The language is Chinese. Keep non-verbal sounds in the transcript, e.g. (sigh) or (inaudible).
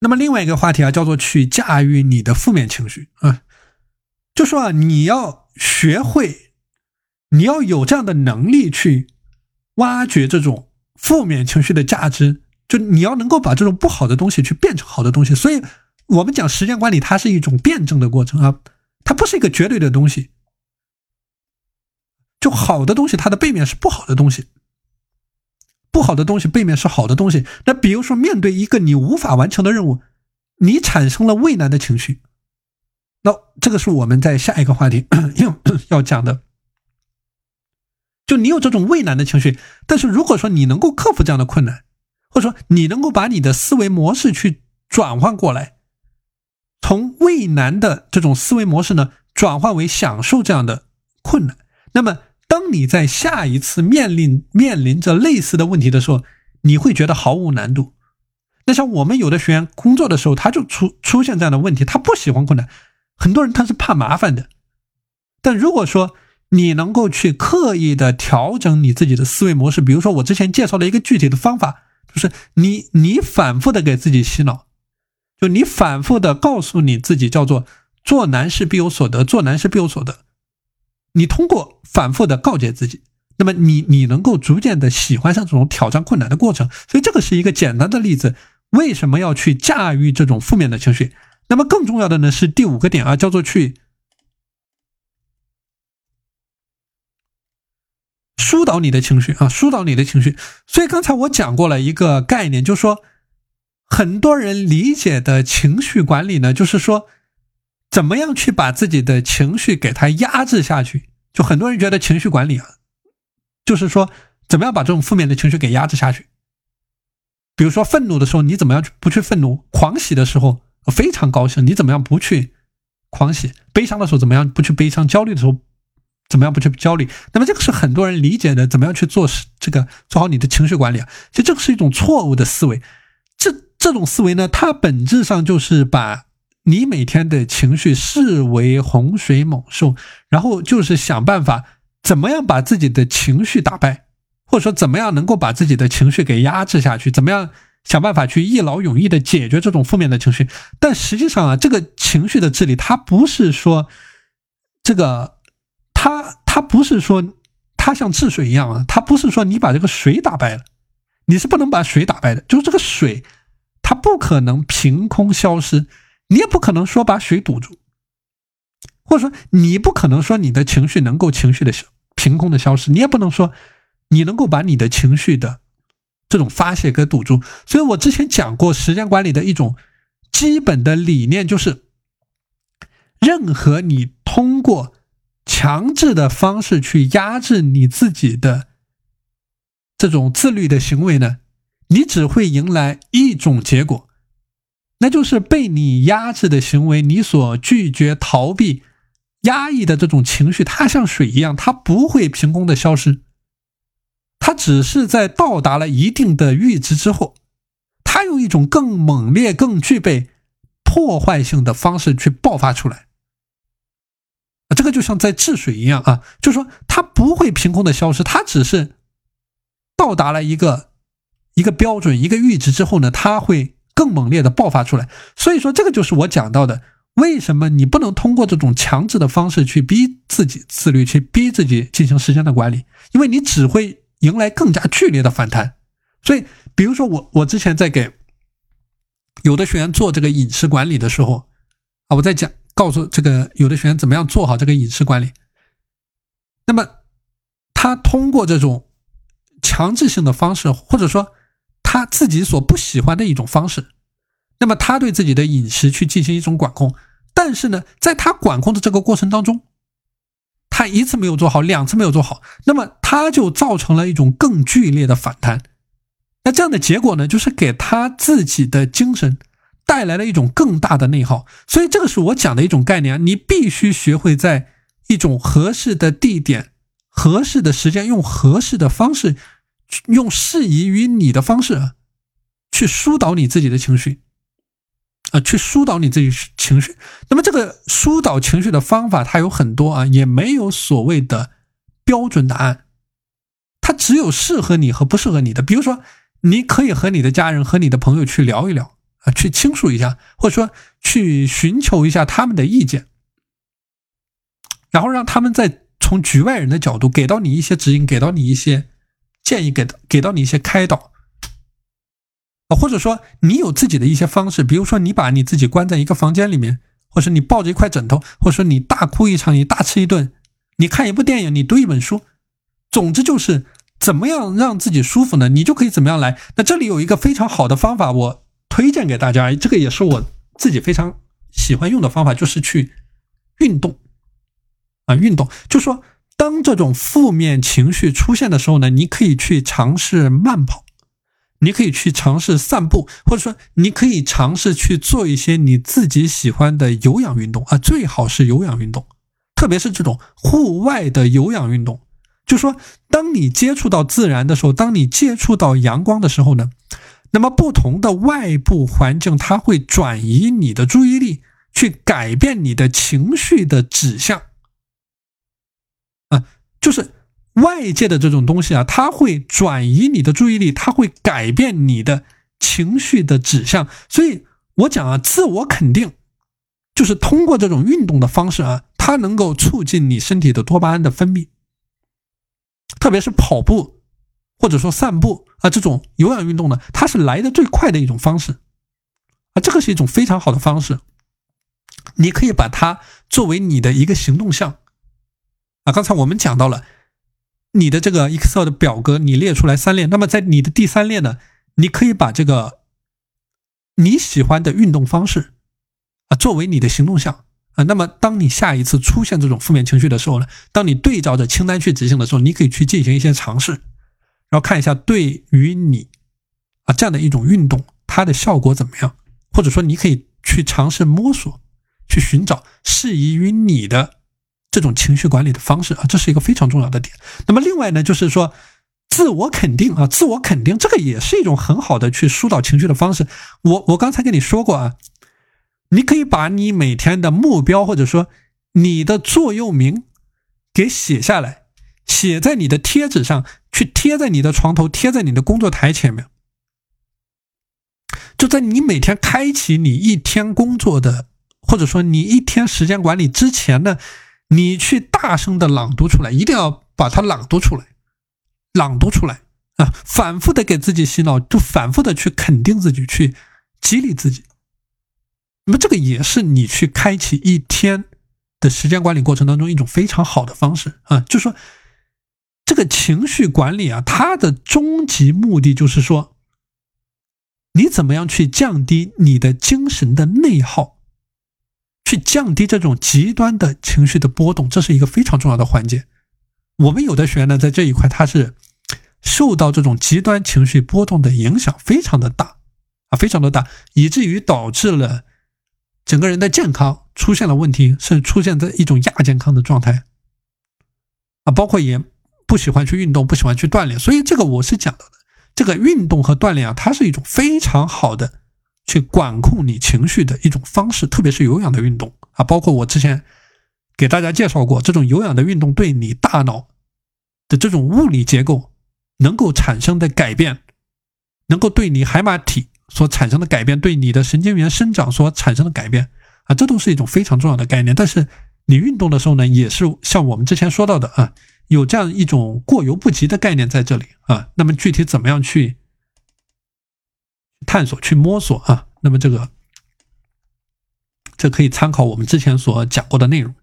那么另外一个话题啊，叫做去驾驭你的负面情绪啊，就说啊，你要学会，你要有这样的能力去挖掘这种负面情绪的价值，就你要能够把这种不好的东西去变成好的东西。所以，我们讲时间管理，它是一种辩证的过程啊，它不是一个绝对的东西。就好的东西，它的背面是不好的东西。不好的东西背面是好的东西。那比如说，面对一个你无法完成的任务，你产生了畏难的情绪。那这个是我们在下一个话题 (coughs) 要讲的。就你有这种畏难的情绪，但是如果说你能够克服这样的困难，或者说你能够把你的思维模式去转换过来，从畏难的这种思维模式呢，转换为享受这样的困难，那么。当你在下一次面临面临着类似的问题的时候，你会觉得毫无难度。那像我们有的学员工作的时候，他就出出现这样的问题，他不喜欢困难。很多人他是怕麻烦的，但如果说你能够去刻意的调整你自己的思维模式，比如说我之前介绍了一个具体的方法，就是你你反复的给自己洗脑，就你反复的告诉你自己叫做做难事必有所得，做难事必有所得。你通过反复的告诫自己，那么你你能够逐渐的喜欢上这种挑战困难的过程，所以这个是一个简单的例子。为什么要去驾驭这种负面的情绪？那么更重要的呢是第五个点啊，叫做去疏导你的情绪啊，疏导你的情绪。所以刚才我讲过了一个概念，就是说很多人理解的情绪管理呢，就是说。怎么样去把自己的情绪给它压制下去？就很多人觉得情绪管理啊，就是说怎么样把这种负面的情绪给压制下去。比如说愤怒的时候，你怎么样去不去愤怒？狂喜的时候非常高兴，你怎么样不去狂喜？悲伤的时候怎么样不去悲伤？焦虑的时候怎么样不去焦虑？那么这个是很多人理解的，怎么样去做这个做好你的情绪管理啊？其实这个是一种错误的思维。这这种思维呢，它本质上就是把。你每天的情绪视为洪水猛兽，然后就是想办法怎么样把自己的情绪打败，或者说怎么样能够把自己的情绪给压制下去，怎么样想办法去一劳永逸的解决这种负面的情绪。但实际上啊，这个情绪的治理，它不是说这个，它它不是说它像治水一样啊，它不是说你把这个水打败了，你是不能把水打败的，就是这个水，它不可能凭空消失。你也不可能说把水堵住，或者说你不可能说你的情绪能够情绪的凭空的消失，你也不能说你能够把你的情绪的这种发泄给堵住。所以我之前讲过时间管理的一种基本的理念，就是任何你通过强制的方式去压制你自己的这种自律的行为呢，你只会迎来一种结果。那就是被你压制的行为，你所拒绝、逃避、压抑的这种情绪，它像水一样，它不会凭空的消失，它只是在到达了一定的阈值之后，它用一种更猛烈、更具备破坏性的方式去爆发出来。这个就像在治水一样啊，就是说它不会凭空的消失，它只是到达了一个一个标准、一个阈值之后呢，它会。更猛烈的爆发出来，所以说这个就是我讲到的，为什么你不能通过这种强制的方式去逼自己自律，去逼自己进行时间的管理？因为你只会迎来更加剧烈的反弹。所以，比如说我我之前在给有的学员做这个饮食管理的时候啊，我在讲告诉这个有的学员怎么样做好这个饮食管理，那么他通过这种强制性的方式，或者说。他自己所不喜欢的一种方式，那么他对自己的饮食去进行一种管控，但是呢，在他管控的这个过程当中，他一次没有做好，两次没有做好，那么他就造成了一种更剧烈的反弹。那这样的结果呢，就是给他自己的精神带来了一种更大的内耗。所以这个是我讲的一种概念啊，你必须学会在一种合适的地点、合适的时间，用合适的方式。用适宜于你的方式去疏导你自己的情绪，啊，去疏导你自己情绪。那么这个疏导情绪的方法它有很多啊，也没有所谓的标准答案，它只有适合你和不适合你的。比如说，你可以和你的家人和你的朋友去聊一聊啊，去倾诉一下，或者说去寻求一下他们的意见，然后让他们在从局外人的角度给到你一些指引，给到你一些建议，给给到你一些开导啊，或者说你有自己的一些方式，比如说你把你自己关在一个房间里面，或者你抱着一块枕头，或者说你大哭一场，你大吃一顿，你看一部电影，你读一本书，总之就是怎么样让自己舒服呢？你就可以怎么样来。那这里有一个非常好的方法，我。推荐给大家，这个也是我自己非常喜欢用的方法，就是去运动啊，运动。就说当这种负面情绪出现的时候呢，你可以去尝试慢跑，你可以去尝试散步，或者说你可以尝试去做一些你自己喜欢的有氧运动啊，最好是有氧运动，特别是这种户外的有氧运动。就说当你接触到自然的时候，当你接触到阳光的时候呢。那么，不同的外部环境，它会转移你的注意力，去改变你的情绪的指向。就是外界的这种东西啊，它会转移你的注意力，它会改变你的情绪的指向。所以我讲啊，自我肯定就是通过这种运动的方式啊，它能够促进你身体的多巴胺的分泌，特别是跑步。或者说散步啊，这种有氧运动呢，它是来的最快的一种方式啊，这个是一种非常好的方式。你可以把它作为你的一个行动项啊。刚才我们讲到了你的这个 Excel 的表格，你列出来三列，那么在你的第三列呢，你可以把这个你喜欢的运动方式啊作为你的行动项啊。那么当你下一次出现这种负面情绪的时候呢，当你对照着清单去执行的时候，你可以去进行一些尝试。然后看一下对于你啊这样的一种运动，它的效果怎么样？或者说你可以去尝试摸索，去寻找适宜于你的这种情绪管理的方式啊，这是一个非常重要的点。那么另外呢，就是说自我肯定啊，自我肯定这个也是一种很好的去疏导情绪的方式。我我刚才跟你说过啊，你可以把你每天的目标或者说你的座右铭给写下来。写在你的贴纸上，去贴在你的床头，贴在你的工作台前面。就在你每天开启你一天工作的，或者说你一天时间管理之前呢，你去大声的朗读出来，一定要把它朗读出来，朗读出来啊！反复的给自己洗脑，就反复的去肯定自己，去激励自己。那么这个也是你去开启一天的时间管理过程当中一种非常好的方式啊，就说。这个情绪管理啊，它的终极目的就是说，你怎么样去降低你的精神的内耗，去降低这种极端的情绪的波动，这是一个非常重要的环节。我们有的学员呢，在这一块他是受到这种极端情绪波动的影响非常的大啊，非常的大，以至于导致了整个人的健康出现了问题，是出现在一种亚健康的状态啊，包括也。不喜欢去运动，不喜欢去锻炼，所以这个我是讲到的。这个运动和锻炼啊，它是一种非常好的去管控你情绪的一种方式，特别是有氧的运动啊。包括我之前给大家介绍过，这种有氧的运动对你大脑的这种物理结构能够产生的改变，能够对你海马体所产生的改变，对你的神经元生长所产生的改变啊，这都是一种非常重要的概念。但是你运动的时候呢，也是像我们之前说到的啊。有这样一种过犹不及的概念在这里啊，那么具体怎么样去探索、去摸索啊？那么这个这可以参考我们之前所讲过的内容。